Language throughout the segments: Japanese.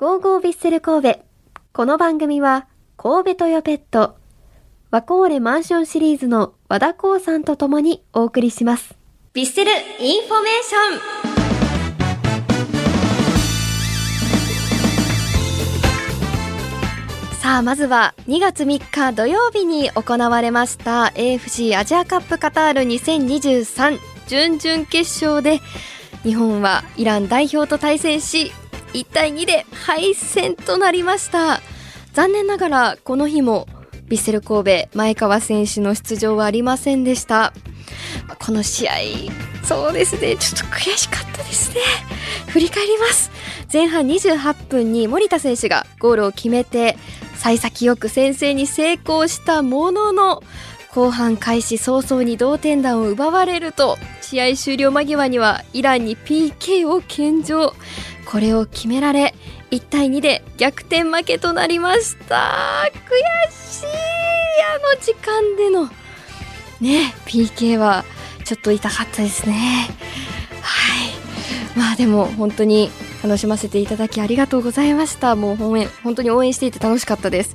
ゴーゴーヴィッセル神戸。この番組は、神戸トヨペット、ワコーレマンションシリーズの和田光さんと共にお送りします。ヴィッセルインフォメーションさあ、まずは2月3日土曜日に行われました AFC アジアカップカタール2023準々決勝で日本はイラン代表と対戦し1対2で敗戦となりました。残念ながらこの日もヴィッセル神戸前川選手の出場はありませんでした。この試合そうですね。ちょっと悔しかったですね。振り返ります。前半28分に森田選手がゴールを決めて幸先よく先制に成功したものの後半開始早々に同点弾を奪われると試合終了間際にはイランに PK を献上。これを決められ1対2で逆転負けとなりました。悔しいあの時間での。ね PK はちょっと痛かったですね。はい。まあでも本当に楽しませていただきありがとうございました。もう応援本当に応援していて楽しかったです。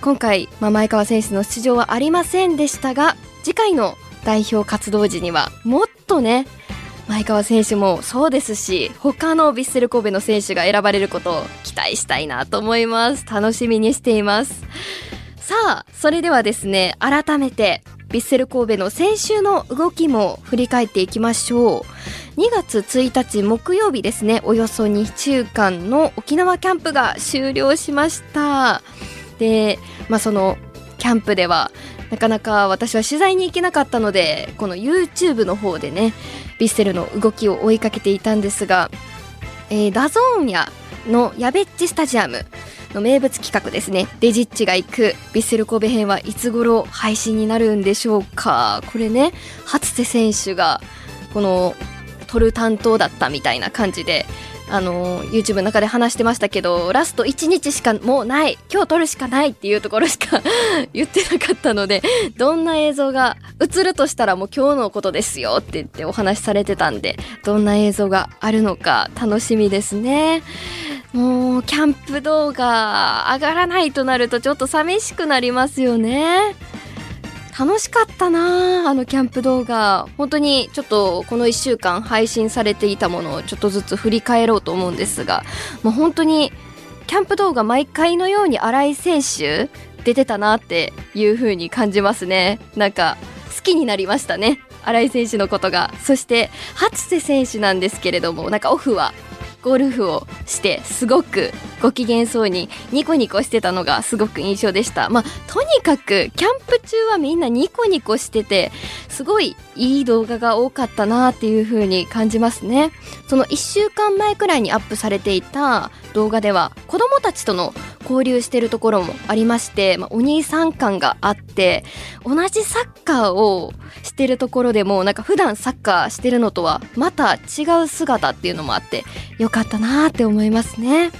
今回、まあ、前川選手の出場はありませんでしたが次回の代表活動時にはもっとね前川選手もそうですし他のヴィッセル神戸の選手が選ばれることを期待したいなと思います。楽しみにしています。さあそれではですね改めてヴィッセル神戸の先週の動きも振り返っていきましょう。2月1日木曜日ですねおよそ2週間の沖縄キャンプが終了しました。で、まあ、そのキャンプではなかなか私は取材に行けなかったのでこの YouTube の方でねヴィッセルの動きを追いかけていたんですが、えー、 DAZN やのやべっちスタジアムの名物企画ですね。デジっちが行くヴィッセル神戸編はいつ頃配信になるんでしょうか。これね初瀬選手がこの撮る担当だったみたいな感じであの YouTube の中で話してましたけどラスト1日しかもうない今日撮るしかないっていうところしか 言ってなかったのでどんな映像が映るとしたらもう今日のことですよって言ってお話しされてたんでどんな映像があるのか楽しみですね。もうキャンプ動画上がらないとなるとちょっと寂しくなりますよね。楽しかったなあのキャンプ動画。本当にちょっとこの1週間配信されていたものをちょっとずつ振り返ろうと思うんですが。もう本当にキャンプ動画毎回のように新井選手出てたなっていう風に感じますね。なんか好きになりましたね新井選手のことが。そして初瀬選手なんですけれどもなんかオフはゴルフをしてすごくご機嫌そうにニコニコしてたのがすごく印象でした。まあとにかくキャンプ中はみんなニコニコしててすごいいい動画が多かったなっていう風に感じますね。その1週間前くらいにアップされていた動画では子供たちとの交流してるところもありまして、まあ、お兄さん感があって同じサッカーをしてるところでもなんか普段サッカーしてるのとはまた違う姿っていうのもあってよかったなーって思いますね。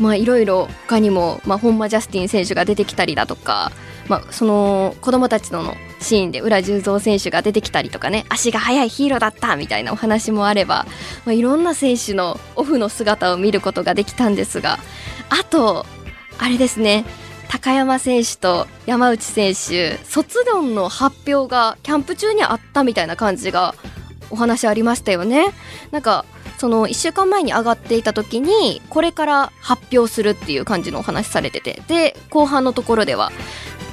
まあいろいろ他にも、まあ、本間ジャスティン選手が出てきたりだとか、まあ、その子供たちとのシーンで浦十三選手が出てきたりとかね足が速いヒーローだったみたいなお話もあれば、まあ、いろんな選手のオフの姿を見ることができたんですがあとあれですね。高山選手と山内選手卒論の発表がキャンプ中にあったみたいな感じがお話ありましたよね。なんかその1週間前に上がっていた時にこれから発表するっていう感じのお話されてて。で後半のところでは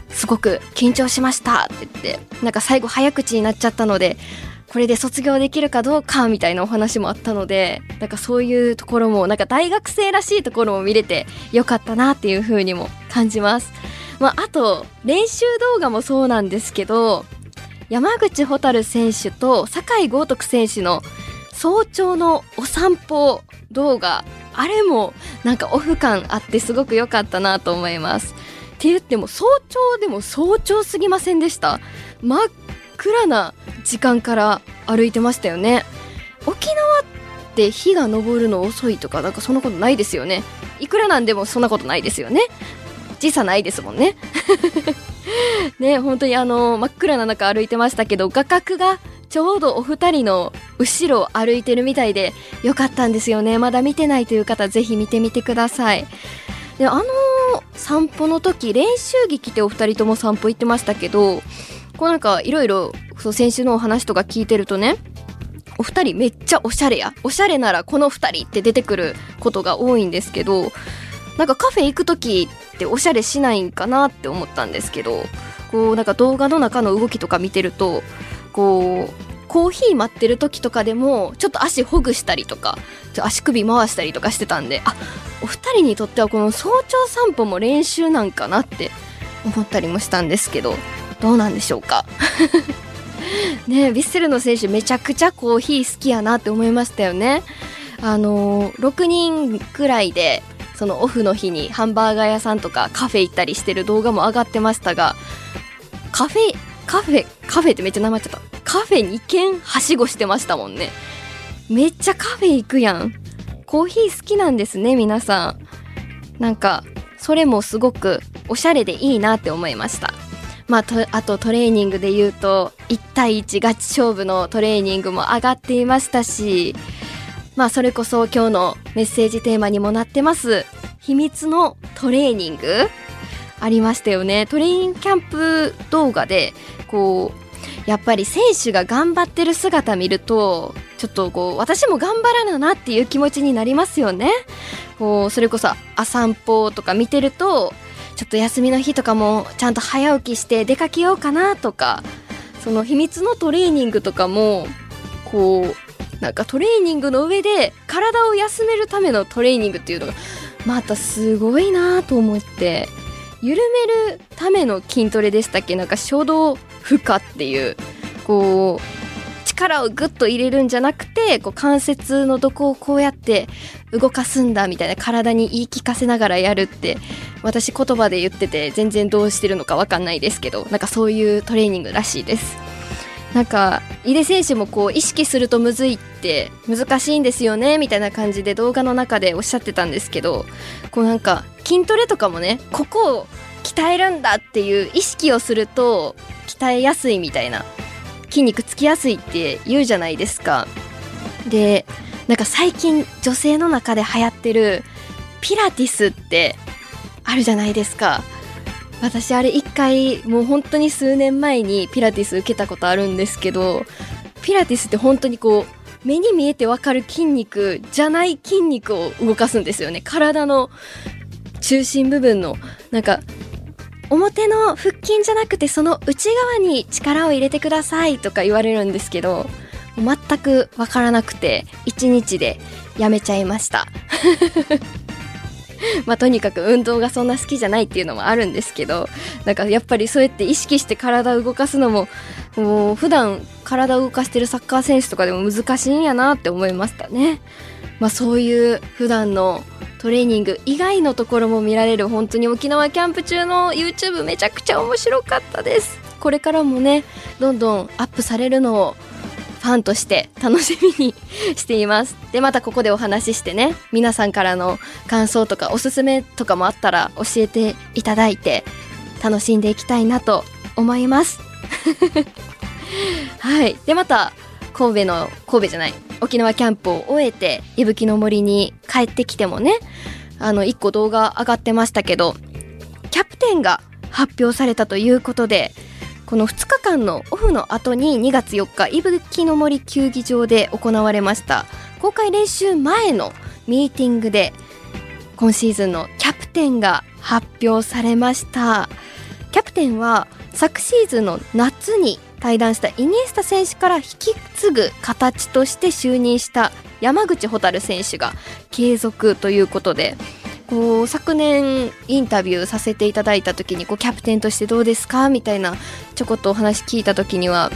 すごく緊張しましたって言ってなんか最後早口になっちゃったのでこれで卒業できるかどうかみたいなお話もあったのでなんかそういうところもなんか大学生らしいところも見れてよかったなっていう風にも感じます。まあ、あと練習動画もそうなんですけど山口蛍選手と酒井豪徳選手の早朝のお散歩動画あれもなんかオフ感あってすごく良かったなと思いますって言っても早朝でも早朝すぎませんでした？真っ暗な時間から歩いてましたよね。沖縄って日が昇るの遅いとかなんかそんなことないですよね。いくらなんでもそんなことないですよね。時差ないですもんね。ね本当にあの真っ暗な中歩いてましたけど画角がちょうどお二人の後ろを歩いてるみたいでよかったんですよね。まだ見てないという方ぜひ見てみてください。であの散歩の時練習着着てお二人とも散歩行ってましたけどこうなんかいろいろ先週のお話とか聞いてるとねお二人めっちゃおしゃれや。おしゃれならこの二人って出てくることが多いんですけどなんかカフェ行く時っておしゃれしないんかなって思ったんですけどこうなんか動画の中の動きとか見てるとこうコーヒー待ってる時とかでもちょっと足ほぐしたりとか足首回したりとかしてたんであお二人にとってはこの早朝散歩も練習なんかなって思ったりもしたんですけどどうなんでしょうか。ねヴィッセルの選手めちゃくちゃコーヒー好きやなって思いましたよね。あのー、6人くらいでそのオフの日にハンバーガー屋さんとかカフェ行ったりしてる動画も上がってましたがカフェカフェカフェってめっちゃ名前ちゃった。カフェ2軒はしごしてましたもんね。めっちゃカフェ行くやん。コーヒー好きなんですね皆さん。なんかそれもすごくおしゃれでいいなって思いました。まあ、あとトレーニングで言うと1対1ガチ勝負のトレーニングも上がっていましたしまあそれこそ今日のメッセージテーマにもなってます秘密のトレーニングありましたよね。トレインキャンプ動画でこうやっぱり選手が頑張ってる姿見るとちょっとこう私も頑張らななっていう気持ちになりますよね。こうそれこそあ散歩とか見てるとちょっと休みの日とかもちゃんと早起きして出かけようかなとかその秘密のトレーニングとかもこうなんかトレーニングの上で体を休めるためのトレーニングっていうのがまたすごいなと思って緩めるための筋トレでしたっけ？なんか初動負荷っていうこう力をグッと入れるんじゃなくてこう関節のどこをこうやって動かすんだみたいな体に言い聞かせながらやるって私言葉で言ってて全然どうしてるのか分かんないですけどなんかそういうトレーニングらしいです。なんか井出選手もこう意識するとむずいって難しいんですよねみたいな感じで動画の中でおっしゃってたんですけどこうなんか筋トレとかもねここを鍛えるんだっていう意識をすると鍛えやすいみたいな筋肉つきやすいって言うじゃないですか。でなんか最近女性の中で流行ってるピラティスってあるじゃないですか。私あれ一回もう本当に数年前にピラティス受けたことあるんですけどピラティスって本当にこう目に見えてわかる筋肉じゃない筋肉を動かすんですよね。体の中心部分のなんか表の腹筋じゃなくてその内側に力を入れてくださいとか言われるんですけど全く分からなくて1日でやめちゃいました。まあとにかく運動がそんな好きじゃないっていうのもあるんですけどなんかやっぱりそうやって意識して体を動かすのももう普段体を動かしてるサッカー選手とかでも難しいんやなって思いましたね。まあそういう普段のトレーニング以外のところも見られる本当に沖縄キャンプ中の YouTube めちゃくちゃ面白かったです。これからもねどんどんアップされるのをファンとして楽しみにしています。でまたここでお話ししてね皆さんからの感想とかおすすめとかもあったら教えていただいて楽しんでいきたいなと思います。はい。でまた神戸の神戸じゃない沖縄キャンプを終えて伊吹の森に帰ってきてもねあの1個動画上がってましたけどキャプテンが発表されたということでこの2日間のオフの後に2月4日伊吹の森球技場で行われました公開練習前のミーティングで今シーズンのキャプテンが発表されました。キャプテンは昨シーズンの夏に対談したイニエスタ選手から引き継ぐ形として就任した山口蛍選手が継続ということでこう昨年インタビューさせていただいた時にこうキャプテンとしてどうですかみたいなちょこっとお話聞いた時には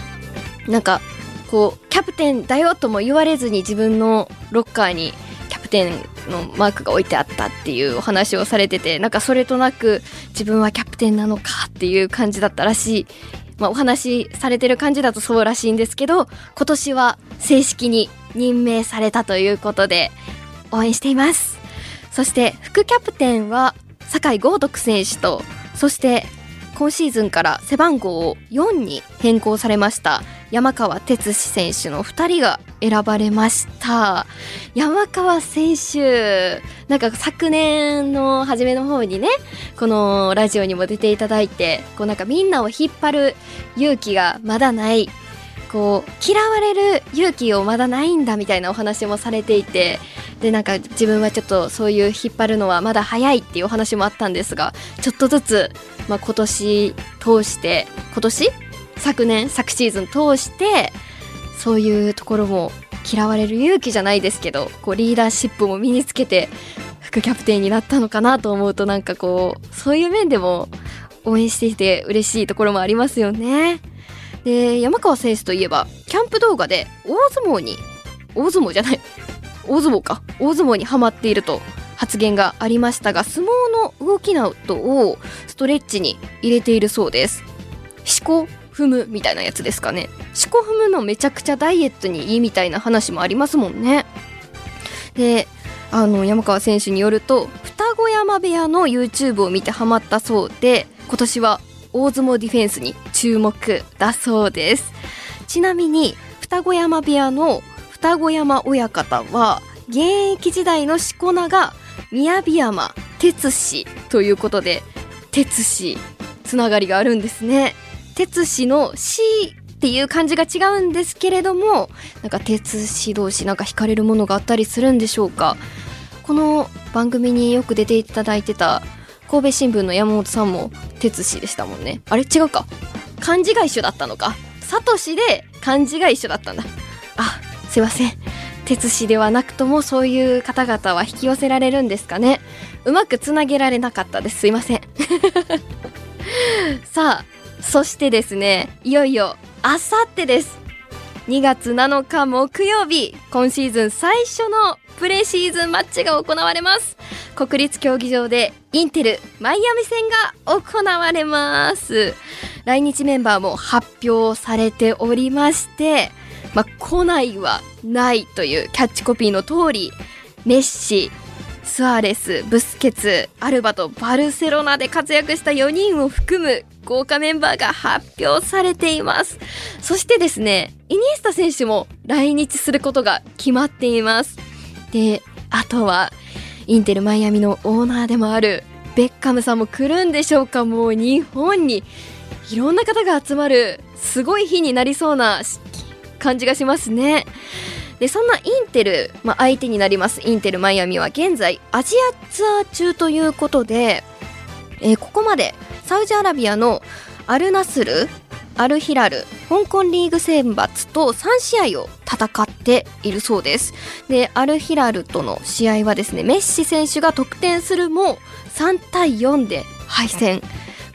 なんかこうキャプテンだよとも言われずに自分のロッカーにキャプテンのマークが置いてあったっていうお話をされててなんかそれとなく自分はキャプテンなのかっていう感じだったらしいまあ、お話しされてる感じだとそうらしいんですけど今年は正式に任命されたということで応援しています。そして副キャプテンは酒井豪徳選手とそして今シーズンから背番号を4に変更されました山川哲史選手の2人が選ばれました。山川選手なんか昨年の初めの方にねこのラジオにも出ていただいてこうなんかみんなを引っ張る勇気がまだないこう嫌われる勇気をまだないんだみたいなお話もされていてでなんか自分はちょっとそういう引っ張るのはまだ早いっていうお話もあったんですがちょっとずつ、まあ、今年通して今年？昨年？昨シーズン通してそういうところも嫌われる勇気じゃないですけどこうリーダーシップも身につけて副キャプテンになったのかなと思うとなんかこうそういう面でも応援していて嬉しいところもありますよね。で山川選手といえばキャンプ動画で大相撲に大相撲じゃない大相撲か大相撲にはまっていると発言がありましたが相撲の動きなどをストレッチに入れているそうです思考踏むみたいなやつですかね。思考踏むのめちゃくちゃダイエットにいいみたいな話もありますもんね。であの山川選手によると双子山部屋の YouTube を見てハマったそうで今年は大相撲ディフェンスに注目だそうです。ちなみに双子山部屋の双子山親方は現役時代のしこ名が宮城山哲司ということで哲司つながりがあるんですね。哲司の「し」っていう感じが違うんですけれどもなんか哲司同士なんか惹かれるものがあったりするんでしょうか？この番組によく出ていただいてた神戸新聞の山本さんも哲司でしたもんね。あれ違うか。漢字が一緒だったのか。サトシで漢字が一緒だったんだ。あすいません。哲司ではなくともそういう方々は引き寄せられるんですかね。うまくつなげられなかったです。すいません。さあそしてですねいよいよあさってです。2月7日木曜日今シーズン最初のプレシーズンマッチが行われます。国立競技場でインテルマイアミ戦が行われます。来日メンバーも発表されておりましてまあ、来ないはないというキャッチコピーの通りメッシスアレス、ブスケツ、アルバとバルセロナで活躍した4人を含む豪華メンバーが発表されています。そしてですね、イニエスタ選手も来日することが決まっています。で、あとは、インテルマイアミのオーナーでもあるベッカムさんも来るんでしょうかもう日本にいろんな方が集まるすごい日になりそうな感じがしますね。でそんなインテル、まあ、相手になりますインテルマイアミは現在アジアツアー中ということで、えー、ここまでサウジアラビアのアルナスルアルヒラル香港リーグ選抜と3試合を戦っているそうです。でアルヒラルとの試合はですねメッシ選手が得点するも3対4で敗戦。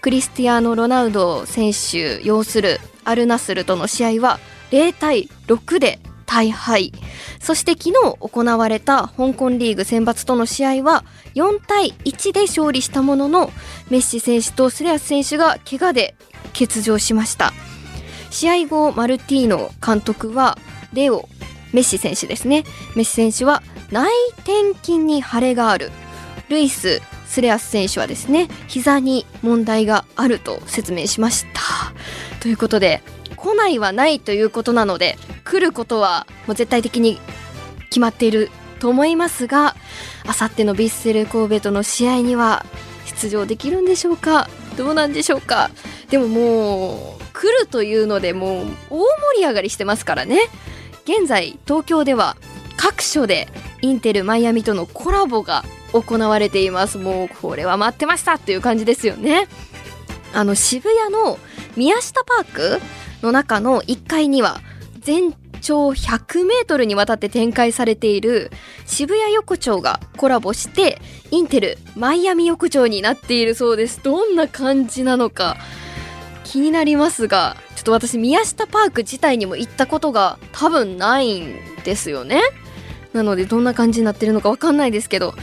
クリスティアーノ・ロナウド選手擁するアルナスルとの試合は0対6で大敗そして昨日行われた香港リーグ選抜との試合は4対1で勝利したもののメッシ選手とスレアス選手が怪我で欠場しました。試合後マルティーノ監督はレオメッシ選手ですね。メッシ選手は内転筋に腫れがある。ルイススレアス選手はですね膝に問題があると説明しました。ということで来ないはないということなので来ることはもう絶対的に決まっていると思いますがあさってのヴィッセル神戸との試合には出場できるんでしょうか？どうなんでしょうか？でももう来るというのでもう大盛り上がりしてますからね。現在東京では各所でインテルマイアミとのコラボが行われています。もうこれは待ってましたっていう感じですよね。あの渋谷の宮下パークの中の1階には全長100メートルにわたって展開されている渋谷横丁がコラボしてインテルマイアミ横丁になっているそうです。どんな感じなのか気になりますがちょっと私宮下パーク自体にも行ったことが多分ないんですよね。なのでどんな感じになってるのかわかんないですけど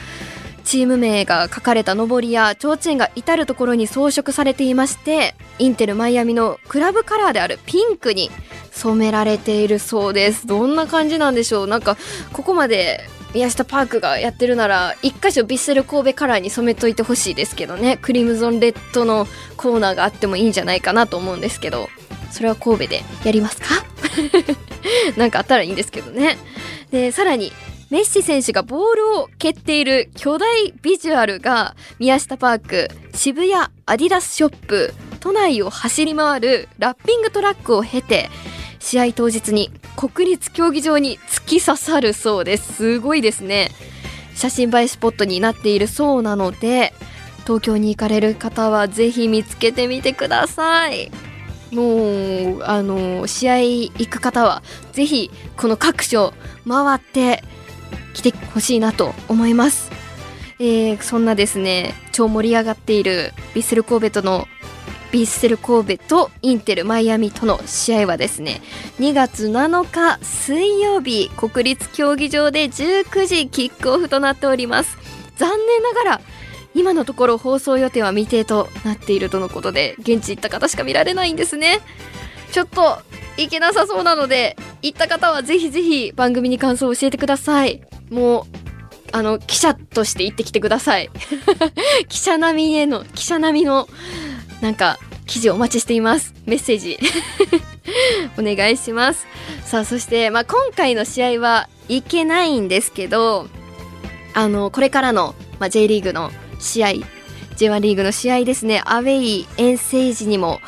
チーム名が書かれた上りや提灯が至る所に装飾されていましてインテルマイアミのクラブカラーであるピンクに染められているそうです。どんな感じなんでしょう。なんかここまで宮下パークがやってるなら一箇所ヴィッセル神戸カラーに染めといてほしいですけどね。クリムゾンレッドのコーナーがあってもいいんじゃないかなと思うんですけど。それは神戸でやりますか？なんかあったらいいんですけどね。で、さらに、メッシ選手がボールを蹴っている巨大ビジュアルが宮下パーク渋谷アディダスショップ都内を走り回るラッピングトラックを経て試合当日に国立競技場に突き刺さるそうです。すごいですね。写真映えスポットになっているそうなので東京に行かれる方はぜひ見つけてみてください。もうあの試合行く方はぜひこの各所回って来てほしいなと思います、えー、そんなですね超盛り上がっているヴィッセル神戸とのヴィッセル神戸とインテルマイアミとの試合はですね2月7日水曜日国立競技場で19時キックオフとなっております。残念ながら今のところ放送予定は未定となっているとのことで現地行った方しか見られないんですね。ちょっと行けなさそうなので行った方はぜひぜひ番組に感想を教えてください。もうあの記者として行ってきてください。記者並みへの記者並みのなんか記事お待ちしています。メッセージ。お願いします。さあそして、まあ、今回の試合はいけないんですけどあのこれからの、まあ、J リーグの試合 J1 リーグの試合ですね。アウェイ遠征時にも、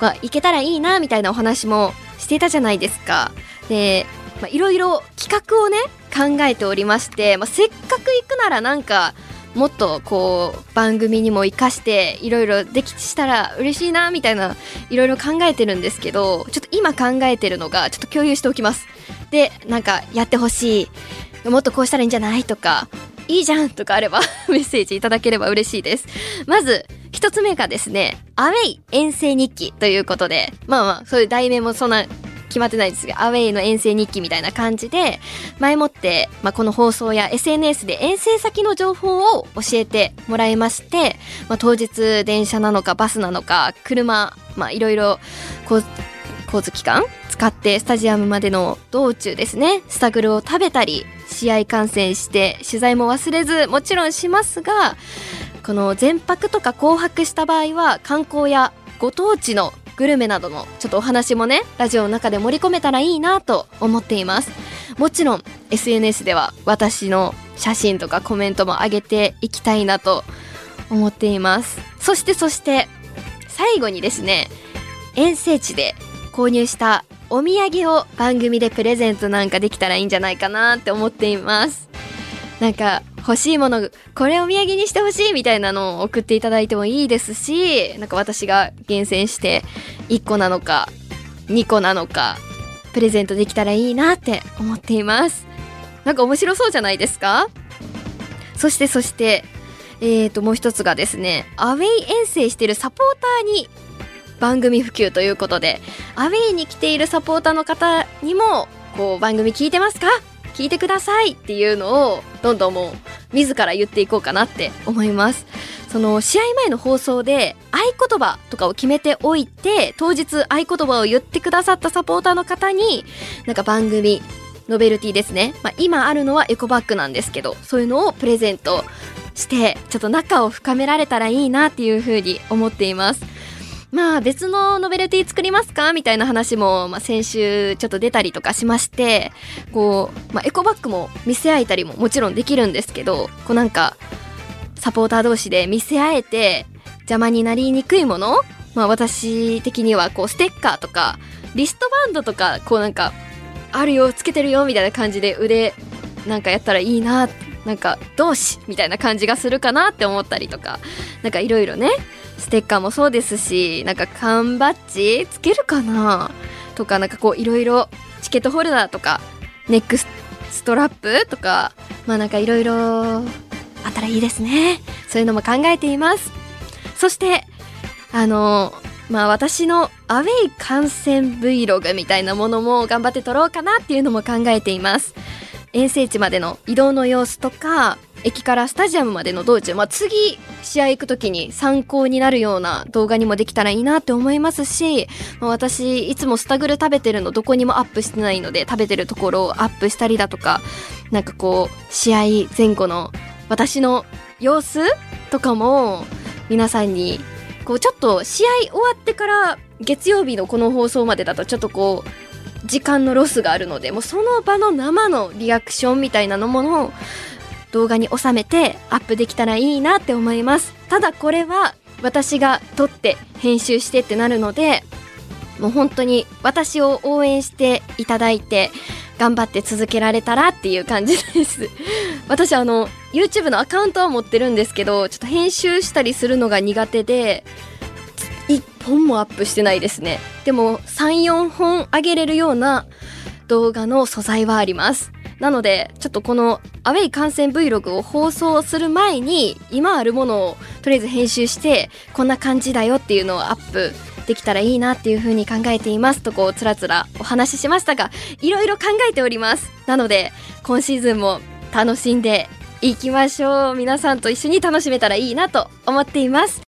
まあ、行けたらいいなみたいなお話もしていたじゃないですか。でまいろいろ企画をね考えておりまして、まあ、せっかく行くならなんかもっとこう番組にも生かしていろいろできしたら嬉しいなみたいないろいろ考えてるんですけどちょっと今考えてるのがちょっと共有しておきます。でなんかやってほしい。もっとこうしたらいいんじゃない？とかいいじゃんとかあれば メッセージいただければ嬉しいです。まず一つ目がですねアウェイ遠征日記ということでまあまあそういう題名もそんな決まってないですが、アウェイの遠征日記みたいな感じで、前もって、まあ、この放送や SNS で遠征先の情報を教えてもらいまして、まあ、当日電車なのかバスなのか、車、まあ、いろいろ、こう、交通機関使ってスタジアムまでの道中ですね、スタグルを食べたり、試合観戦して取材も忘れずもちろんしますが、この全泊とか紅白した場合は観光やご当地のグルメなどのちょっとお話もねラジオの中で盛り込めたらいいなと思っています。もちろん SNS では私の写真とかコメントも上げていきたいなと思っています。そしてそして最後にですね遠征地で購入したお土産を番組でプレゼントなんかできたらいいんじゃないかなって思っています。なんか欲しいものこれお土産にしてほしいみたいなのを送っていただいてもいいですしなんか私が厳選して1個なのか2個なのかプレゼントできたらいいなって思っています。なんか面白そうじゃないですか？そしてそしてえーともう一つがですねアウェイ遠征してるサポーターに番組普及ということでアウェイに来ているサポーターの方にもこう番組聞いてますか？聞いてください！っていうのをどんどんもう自ら言っていこうかなって思います。その試合前の放送で合言葉とかを決めておいて当日合言葉を言ってくださったサポーターの方になんか番組ノベルティですね、まあ、今あるのはエコバッグなんですけどそういうのをプレゼントしてちょっと仲を深められたらいいなっていうふうに思っています。まあ別のノベルティ作りますか？みたいな話も、まあ、先週ちょっと出たりとかしまして、こう、まあ、エコバッグも見せ合えたりももちろんできるんですけど、こうなんか、サポーター同士で見せ合えて邪魔になりにくいものまあ私的にはこうステッカーとか、リストバンドとか、こうなんか、あるよ、つけてるよ、みたいな感じで腕なんかやったらいいな、なんか同志みたいな感じがするかなって思ったりとか、なんかいろいろね、ステッカーもそうですしなんか缶バッジつけるかな？とかなんかこういろいろチケットホルダーとかネックストラップとかまあなんかいろいろあったらいいですね。そういうのも考えています。そしてあのまあ私のアウェイ観戦 Vlog みたいなものも頑張って撮ろうかなっていうのも考えています。遠征地までの移動の様子とか駅からスタジアムまでの道中、まあ、次試合行く時に参考になるような動画にもできたらいいなって思いますし、まあ、私いつもスタグル食べてるのどこにもアップしてないので食べてるところをアップしたりだとかなんかこう試合前後の私の様子とかも皆さんにこうちょっと試合終わってから月曜日のこの放送までだとちょっとこう時間のロスがあるのでもうその場の生のリアクションみたいなのものを動画に収めてアップできたらいいなって思います。ただこれは私が撮って編集してってなるのでもう本当に私を応援していただいて頑張って続けられたらっていう感じです。私あの YouTube のアカウントは持ってるんですけどちょっと編集したりするのが苦手で1本もアップしてないですね。でも34本上げれるような動画の素材はあります。なのでちょっとこのアウェイ観戦 Vlog を放送する前に今あるものをとりあえず編集してこんな感じだよっていうのをアップできたらいいなっていうふうに考えています。とこうつらつらお話ししましたがいろいろ考えております。なので今シーズンも楽しんでいきましょう。皆さんと一緒に楽しめたらいいなと思っています。